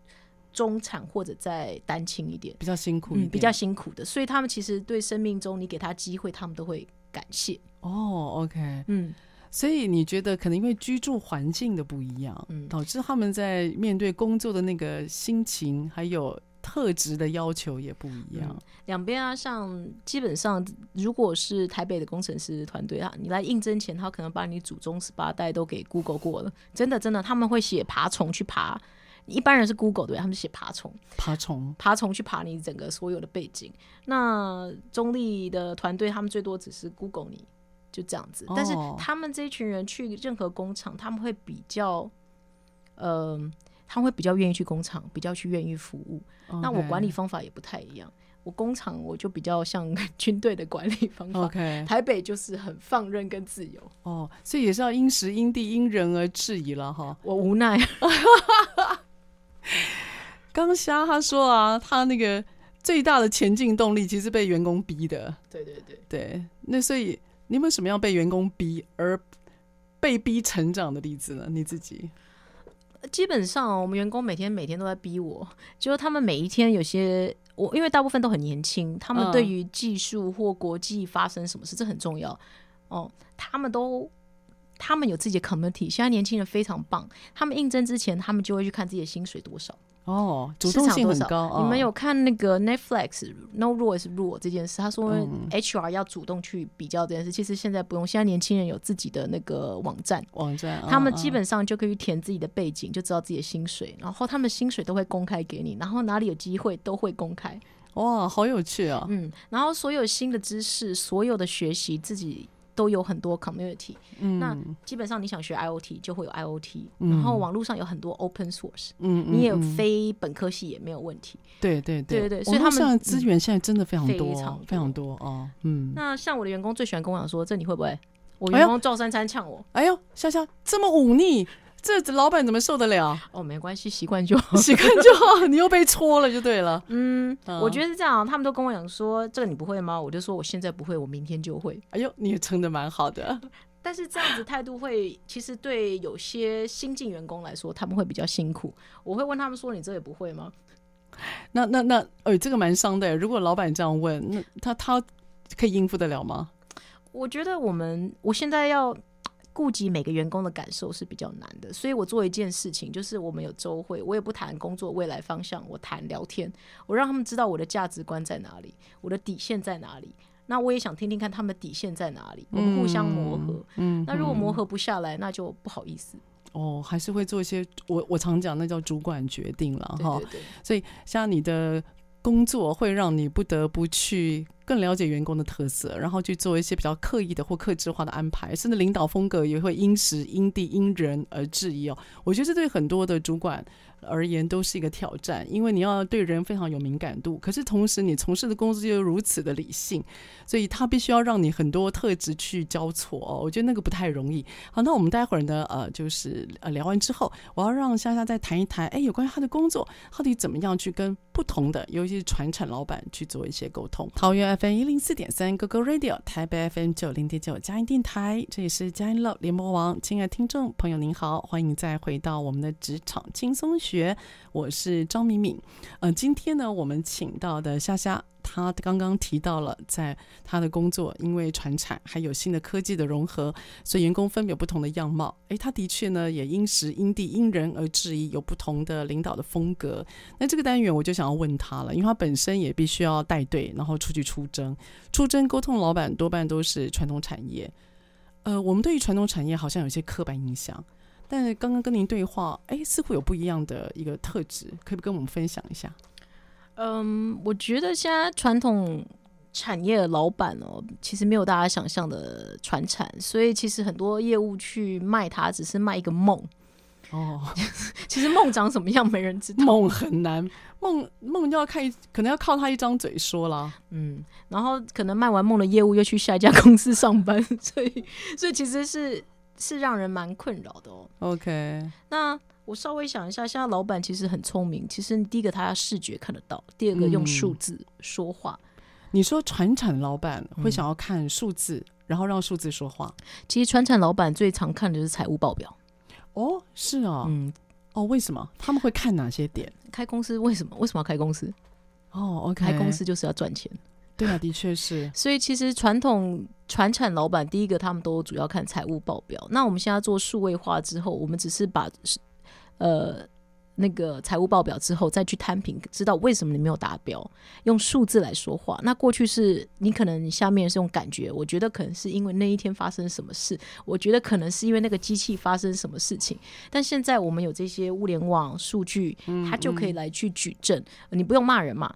C: 中产或者再单亲一点，
B: 比较辛苦一点，
C: 嗯，比较辛苦的，所以他们其实对生命中你给他机会，他们都会感谢。
B: 哦，OK，
C: 嗯，
B: 所以你觉得可能因为居住环境的不一样，嗯，导致他们在面对工作的那个心情还有特质的要求也不一样。
C: 两边、嗯、啊，像基本上如果是台北的工程师团队啊，你来应征前，他可能把你祖宗十八代都给 Google 过了，真的真的，他们会写爬虫去爬。一般人是 Google 对，他们写爬虫，
B: 爬虫，
C: 爬虫去爬你整个所有的背景。那中立的团队，他们最多只是 Google 你，就这样子。哦、但是他们这一群人去任何工厂，他们会比较，嗯、呃，他们会比较愿意去工厂，比较去愿意服务。那我管理方法也不太一样。我工厂我就比较像军队的管理方法。
B: Okay
C: 台北就是很放任跟自由。
B: 哦，所以也是要因时因地因人而质疑了哈。
C: 我无奈。
B: 刚虾他说啊，他那个最大的前进动力其实被员工逼的。
C: 对对对
B: 对，那所以你有没有什么样被员工逼而被逼成长的例子呢？你自己？
C: 基本上我们员工每天每天都在逼我，就是他们每一天有些我，因为大部分都很年轻，他们对于技术或国际发生什么事，这很重要哦，他们都。他们有自己的 community，现在年轻人非常棒。他们应征之前，他们就会去看自己的薪水多少
B: 哦，主动性很高。
C: 哦、你们有看那个 Netflix No Rule is Rule 这件事？他说 HR 要主动去比较这件事。嗯、其实现在不用，现在年轻人有自己的那个网站，
B: 网站，
C: 他们基本上就可以填自己的背景，就知道自己的薪水。然后他们薪水都会公开给你，然后哪里有机会都会公开。
B: 哇，好有趣啊！
C: 嗯，然后所有新的知识，所有的学习自己。都有很多 community，嗯，那基本上你想学 IoT 就会有 IoT，嗯，然后网络上有很多 open source，嗯，你也有非本科系也没有问题，
B: 对对对。
C: 对对，所以他们
B: 资源现在真的非常多，
C: 非常
B: 非常多哦，嗯。
C: 那像我的员工最喜欢跟我讲说，这你会不会？我员工赵珊珊呛我，
B: 哎呦，笑笑这么忤逆。这老板怎么受得了？
C: 哦，没关系，习惯就好，
B: 习惯就好。你又被戳了就对了。
C: 嗯，嗯我觉得是这样。他们都跟我讲说，这个你不会吗？我就说我现在不会，我明天就会。
B: 哎呦，你也撑的蛮好的。
C: 但是这样子态度会，其实对有些新进员工来说，他们会比较辛苦。我会问他们说：“你这也不会吗？”
B: 那那那，哎，这个蛮伤的。如果老板这样问，那他他可以应付得了吗？
C: 我觉得我们我现在要。顾及每个员工的感受是比较难的，所以我做一件事情，就是我们有周会，我也不谈工作未来方向，我谈聊天，我让他们知道我的价值观在哪里，我的底线在哪里。那我也想听听看他们的底线在哪里，我们互相磨合。嗯，嗯，那如果磨合不下来，那就不好意思。
B: 哦，还是会做一些我我常讲那叫主管决定了哈。所以像你的工作会让你不得不去。更了解员工的特色，然后去做一些比较刻意的或克制化的安排，甚至领导风格也会因时因地因人而质疑哦。我觉得这对很多的主管而言都是一个挑战，因为你要对人非常有敏感度，可是同时你从事的工作又如此的理性，所以他必须要让你很多特质去交错哦。我觉得那个不太容易。好，那我们待会儿呢，呃，就是呃聊完之后，我要让夏夏再谈一谈，哎，有关于他的工作到底怎么样去跟不同的，尤其是传产老板去做一些沟通。桃园 FM 一零四点三 GoGo Radio，台北 FM 九零点九佳音电台，这里是佳音乐联播网。亲爱的听众朋友，您好，欢迎再回到我们的职场轻松学。学，我是张敏敏。呃，今天呢，我们请到的夏夏，他刚刚提到了，在他的工作，因为传产还有新的科技的融合，所以员工分别有不同的样貌。诶，他的确呢，也因时因地因人而质疑，有不同的领导的风格。那这个单元我就想要问他了，因为他本身也必须要带队，然后出去出征，出征沟通老板多半都是传统产业。呃，我们对于传统产业好像有些刻板印象。但是刚刚跟您对话，哎，似乎有不一样的一个特质，可以跟我们分享一下？
C: 嗯，我觉得现在传统产业的老板哦，其实没有大家想象的传产，所以其实很多业务去卖它，只是卖一个梦。哦，其实梦长什么样，没人知道。
B: 梦很难，梦梦就要看，可能要靠他一张嘴说了。
C: 嗯，然后可能卖完梦的业务，又去下一家公司上班，所以，所以其实是。是让人蛮困扰的哦。
B: OK，
C: 那我稍微想一下，现在老板其实很聪明。其实第一个他要视觉看得到，第二个用数字说话。
B: 嗯、你说传产老板会想要看数字，嗯、然后让数字说话。
C: 其实传产老板最常看的就是财务报表。
B: 哦，是啊、哦，
C: 嗯，
B: 哦，为什么？他们会看哪些点？
C: 开公司为什么？为什么要开公司？
B: 哦，OK，
C: 开公司就是要赚钱。
B: 对啊，的确是。
C: 所以其实传统传产老板，第一个他们都主要看财务报表。那我们现在做数位化之后，我们只是把呃。那个财务报表之后再去摊平，知道为什么你没有达标，用数字来说话。那过去是你可能下面是用感觉，我觉得可能是因为那一天发生什么事，我觉得可能是因为那个机器发生什么事情。但现在我们有这些物联网数据，它就可以来去举证，嗯嗯，你不用骂人嘛。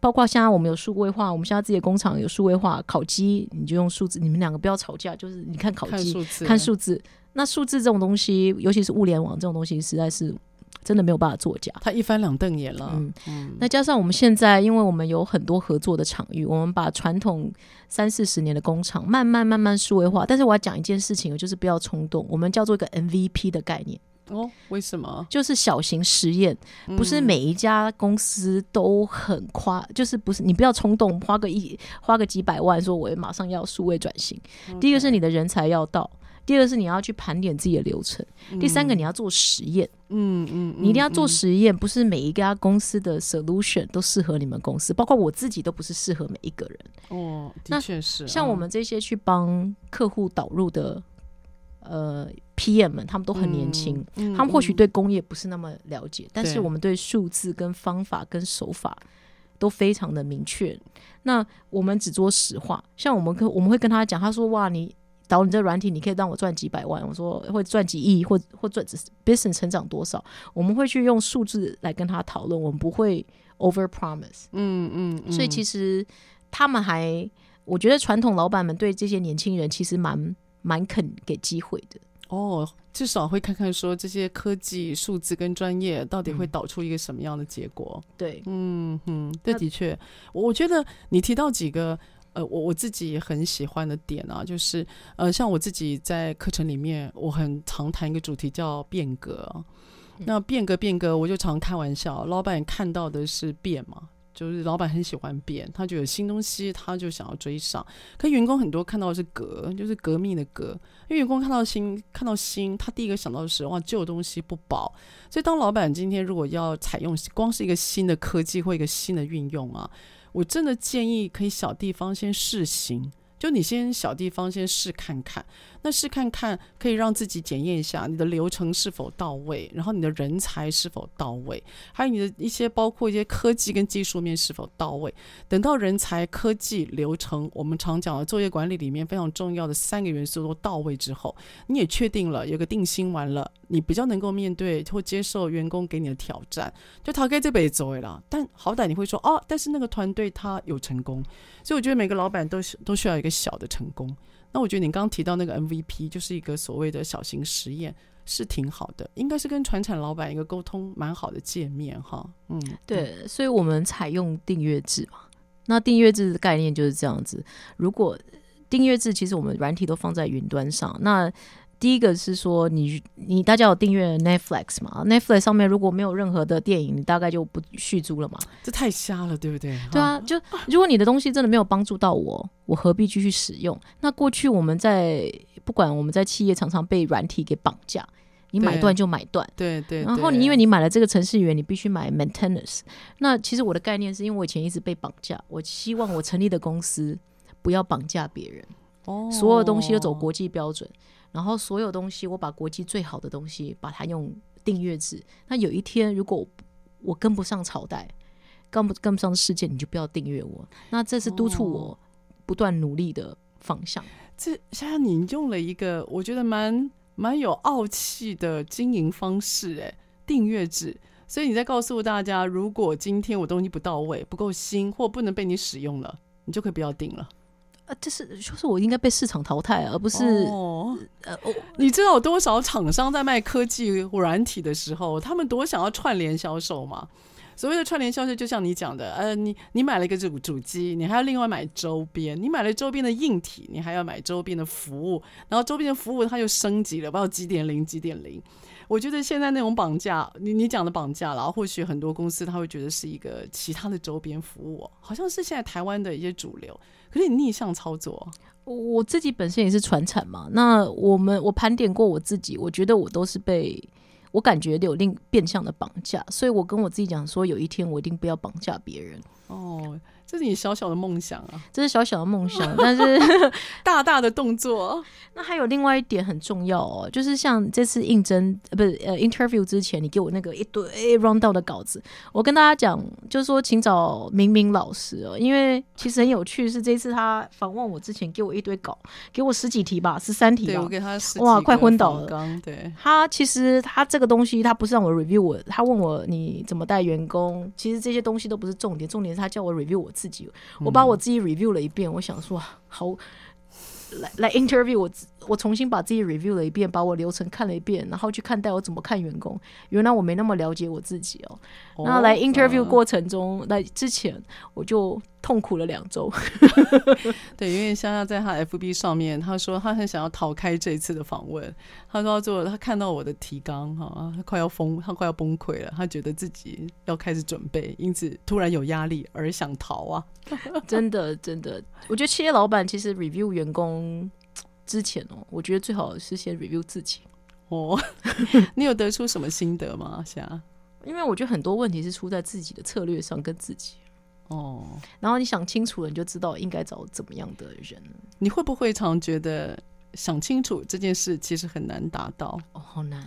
C: 包括现在我们有数位化，我们现在自己的工厂有数位化，烤鸡你就用数字，你们两个不要吵架，就是你看烤鸡，看数字。那数字这种东西，尤其是物联网这种东西，实在是。真的没有办法作假，
B: 他一翻两瞪眼了。
C: 嗯嗯，那加上我们现在，因为我们有很多合作的场域，我们把传统三四十年的工厂慢慢慢慢数位化。但是我要讲一件事情，就是不要冲动。我们叫做一个 MVP 的概念
B: 哦，为什么？
C: 就是小型实验，不是每一家公司都很夸，嗯、就是不是你不要冲动，花个一花个几百万，说我马上要数位转型。第一个是你的人才要到。第二个是你要去盘点自己的流程，嗯、第三个你要做实验，
B: 嗯嗯，
C: 你一定要做实验，不是每一家公司的 solution 都适合你们公司，包括我自己都不是适合每一个人。
B: 哦，的确是。
C: 像我们这些去帮客户导入的，呃，PM 们，他们都很年轻，嗯嗯、他们或许对工业不是那么了解，嗯、但是我们对数字跟方法跟手法都非常的明确。那我们只做实话，像我们跟我们会跟他讲，他说哇你。导你这软体，你可以让我赚几百万。我说会赚几亿，或或赚 business 成长多少，我们会去用数字来跟他讨论，我们不会 over promise。
B: 嗯嗯，嗯，
C: 所以其实他们还，我觉得传统老板们对这些年轻人其实蛮蛮肯给机会的。
B: 哦，至少会看看说这些科技、数字跟专业到底会导出一个什么样的结果。
C: 嗯、对，
B: 嗯嗯，这的确，我觉得你提到几个。呃，我我自己很喜欢的点啊，就是呃，像我自己在课程里面，我很常谈一个主题叫变革。嗯、那变革变革，我就常开玩笑，老板看到的是变嘛，就是老板很喜欢变，他就有新东西，他就想要追上。可员工很多看到的是革，就是革命的革，因为员工看到新，看到新，他第一个想到的是哇，旧东西不保。所以当老板今天如果要采用光是一个新的科技或一个新的运用啊。我真的建议可以小地方先试行，就你先小地方先试看看。那试看看，可以让自己检验一下你的流程是否到位，然后你的人才是否到位，还有你的一些包括一些科技跟技术面是否到位。等到人才、科技、流程，我们常讲的作业管理里面非常重要的三个元素都到位之后，你也确定了，有个定心丸了，你比较能够面对或接受员工给你的挑战，就逃开这辈子了。但好歹你会说哦，但是那个团队他有成功，所以我觉得每个老板都是都需要一个小的成功。那我觉得你刚刚提到那个 MVP 就是一个所谓的小型实验，是挺好的，应该是跟船产老板一个沟通蛮好的界面哈。嗯，
C: 对，所以我们采用订阅制嘛。那订阅制的概念就是这样子。如果订阅制，其实我们软体都放在云端上，那。第一个是说你你大家有订阅 Netflix 嘛？Netflix 上面如果没有任何的电影，你大概就不续租了嘛？
B: 这太瞎了，对不对？
C: 对啊，就如果你的东西真的没有帮助到我，我何必继续使用？那过去我们在不管我们在企业常常被软体给绑架，你买断就买断，
B: 对对，对。
C: 然后你因为你买了这个程式员，你必须买 maintenance。那其实我的概念是因为我以前一直被绑架，我希望我成立的公司不要绑架别人，哦，所有东西都走国际标准。然后所有东西，我把国际最好的东西，把它用订阅制。那有一天，如果我跟不上朝代，跟不跟不上世界，你就不要订阅我。那这是督促我不断努力的方向。哦、
B: 这像你用了一个我觉得蛮蛮有傲气的经营方式，哎，订阅制。所以你在告诉大家，如果今天我东西不到位、不够新，或不能被你使用了，你就可以不要订了。
C: 啊，这是就是我应该被市场淘汰，而不是
B: 哦。呃，你知道有多少厂商在卖科技软体的时候，他们多想要串联销售吗？所谓的串联销售，就像你讲的，呃，你你买了一个主主机，你还要另外买周边，你买了周边的硬体，你还要买周边的服务，然后周边的服务它又升级了，包括几点零几点零。我觉得现在那种绑架，你你讲的绑架，然后或许很多公司他会觉得是一个其他的周边服务，好像是现在台湾的一些主流。可是你逆向操作，
C: 我自己本身也是传产嘛。那我们我盘点过我自己，我觉得我都是被我感觉有另变相的绑架，所以我跟我自己讲说，有一天我一定不要绑架别人。
B: 哦，这是你小小的梦想啊！
C: 这是小小的梦想，但是
B: 大大的动作。
C: 那还有另外一点很重要哦，就是像这次应征呃不是呃 interview 之前，你给我那个一堆 rundown 的稿子，我跟大家讲，就是说请找明明老师哦，因为其实很有趣，是这次他访问我之前给我一堆稿，给我十几题吧，十三题吧，
B: 对我给他十
C: 哇，快昏倒了。
B: 对，
C: 他其实他这个东西，他不是让我 review 我，他问我你怎么带员工，其实这些东西都不是重点，重点是他叫我 review 我自己，我把我自己 review 了一遍，我想说好。来来 interview 我，我重新把自己 review 了一遍，把我流程看了一遍，然后去看待我怎么看员工。原来我没那么了解我自己哦。Oh, 那来 interview 过程中，来、uh, 之前我就痛苦了两周。
B: 对，因为香香在他 FB 上面，他说他很想要逃开这一次的访问。他说他做，他看到我的提纲哈，他快要疯，他快要崩溃了。他觉得自己要开始准备，因此突然有压力而想逃啊。
C: 真的，真的，我觉得企业老板其实 review 员工之前哦，我觉得最好是先 review 自己
B: 哦。你有得出什么心得吗？霞？
C: 因为我觉得很多问题是出在自己的策略上跟自己哦。然后你想清楚了，你就知道应该找怎么样的人。
B: 你会不会常觉得想清楚这件事其实很难达到？
C: 哦，好难，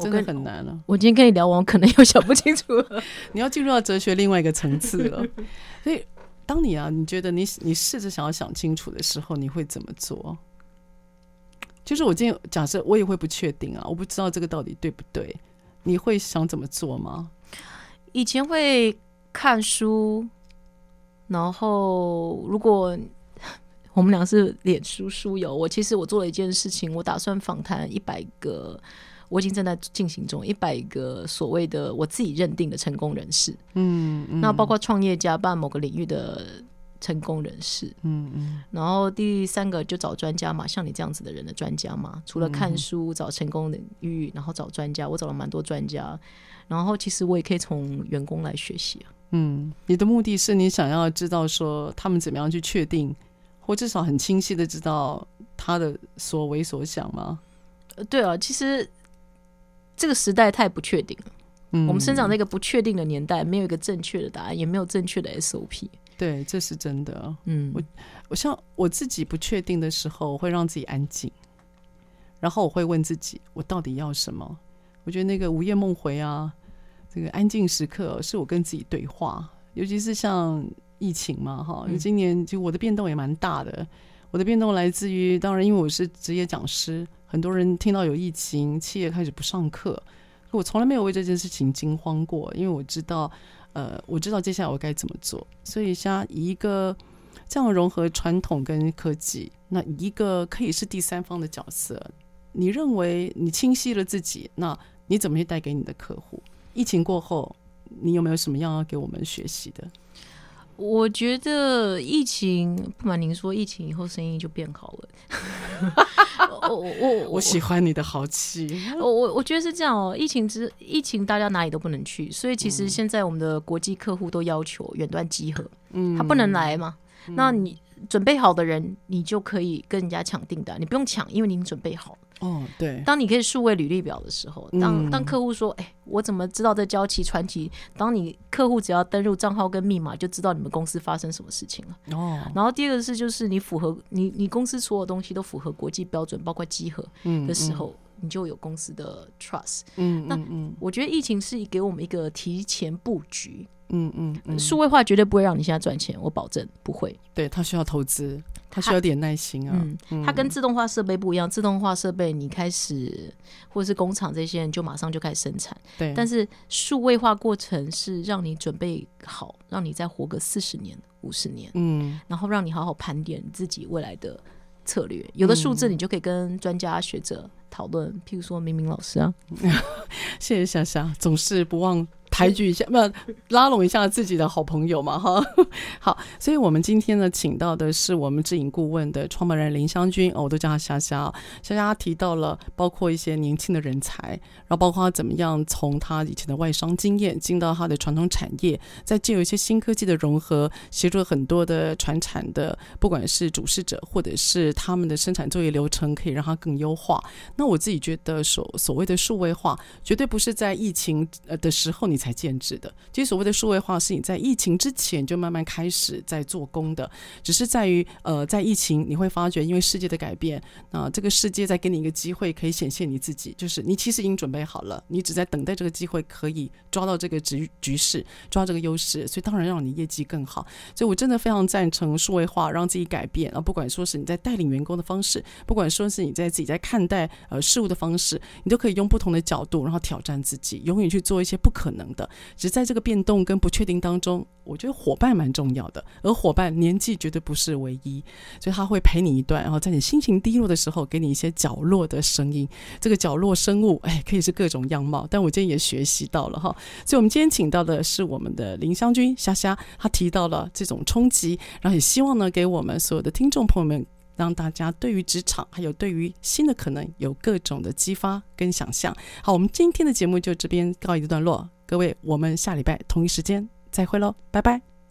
B: 真的很难了，啊。
C: 我今天跟你聊完，我可能又想不清楚了。
B: 你要进入到哲学另外一个层次了，所以。当你啊，你觉得你你试着想要想清楚的时候，你会怎么做？就是我今天假设我也会不确定啊，我不知道这个到底对不对，你会想怎么做吗？
C: 以前会看书，然后如果我们俩是脸书书友，我其实我做了一件事情，我打算访谈一百个。我已经正在进行中，一百个所谓的我自己认定的成功人士，嗯，嗯，那包括创业家、办某个领域的成功人士，嗯嗯，然后第三个就找专家嘛，像你这样子的人的专家嘛，除了看书找成功领域，然后找专家，我找了蛮多专家，然后其实我也可以从员工来学习啊，
B: 嗯，你的目的是你想要知道说他们怎么样去确定，或至少很清晰的知道他的所为所想吗？
C: 呃，对啊，其实。这个时代太不确定了，嗯，我们生长在一个不确定的年代，没有一个正确的答案，也没有正确的 SOP。
B: 对，这是真的。嗯，我我像我自己不确定的时候，我会让自己安静，然后我会问自己，我到底要什么？我觉得那个午夜梦回啊，这个安静时刻是我跟自己对话，尤其是像疫情嘛，哈，今年就我的变动也蛮大的。我的变动来自于，当然因为我是职业讲师。很多人听到有疫情，企业开始不上课，我从来没有为这件事情惊慌过，因为我知道，呃，我知道接下来我该怎么做。所以像一个这样融合传统跟科技，那一个可以是第三方的角色，你认为你清晰了自己，那你怎么去带给你的客户？疫情过后，你有没有什么样要给我们学习的？
C: 我觉得疫情，不瞒您说，疫情以后生意就变好了。
B: 我我我喜欢你的豪气。
C: 我我我觉得是这样哦。疫情之疫情，大家哪里都不能去，所以其实现在我们的国际客户都要求远端集合。嗯，他不能来嘛？嗯、那你准备好的人，你就可以跟人家抢订单。你不用抢，因为你准备好。
B: 哦，对。
C: 当你可以数位履历表的时候，当当客户说：“哎、欸，我怎么知道这交期传奇？”当你客户只要登入账号跟密码，就知道你们公司发生什么事情了。哦。然后第二个是，就是你符合你你公司所有东西都符合国际标准，包括集合的时候，嗯嗯、你就有公司的 trust。嗯，那嗯，我觉得疫情是给我们一个提前布局。嗯嗯嗯，数位化绝对不会让你现在赚钱，我保证不会。
B: 对，它需要投资。它需要点耐心啊，
C: 嗯，它跟自动化设备不一样。自动化设备你开始或者是工厂这些人就马上就开始生产，对。但是数位化过程是让你准备好，让你再活个四十年、五十年，嗯，然后让你好好盘点自己未来的策略。有的数字你就可以跟专家学者讨论，譬如说明明老师啊，
B: 谢谢夏夏，总是不忘。抬举一下，不拉拢一下自己的好朋友嘛，哈。好，所以我们今天呢，请到的是我们智影顾问的创办人林湘君，哦，我都叫他虾虾。虾虾提到了包括一些年轻的人才，然后包括他怎么样从他以前的外商经验进到他的传统产业，再借由一些新科技的融合，协助很多的传产的，不管是主事者或者是他们的生产作业流程，可以让它更优化。那我自己觉得所所谓的数位化，绝对不是在疫情呃的时候你才建制的。其实所谓的数位化，是你在疫情之前就慢慢开始在做工的，只是在于呃，在疫情你会发觉，因为世界的改变，那这个世界在给你一个机会，可以显现你自己，就是你其实已经准备好了，你只在等待这个机会，可以抓到这个局局势，抓这个优势，所以当然让你业绩更好。所以我真的非常赞成数位化，让自己改变啊，不管说是你在带领员工的方式，不管说是你在自己在看待呃事物的方式，你都可以用不同的角度，然后挑战自己，永远去做一些不可能的。只是在这个变动跟不确定当中，我觉得伙伴蛮重要的，而伙伴年纪绝对不是唯一，所以他会陪你一段，然后在你心情低落的时候，给你一些角落的声音。这个角落生物，哎，可以是各种样貌，但我今天也学习到了哈。所以，我们今天请到的是我们的林湘君虾虾，他提到了这种冲击，然后也希望呢，给我们所有的听众朋友们，让大家对于职场还有对于新的可能有各种的激发跟想象。好，我们今天的节目就这边告一段落，各位，我们下礼拜同一时间再会喽，拜拜。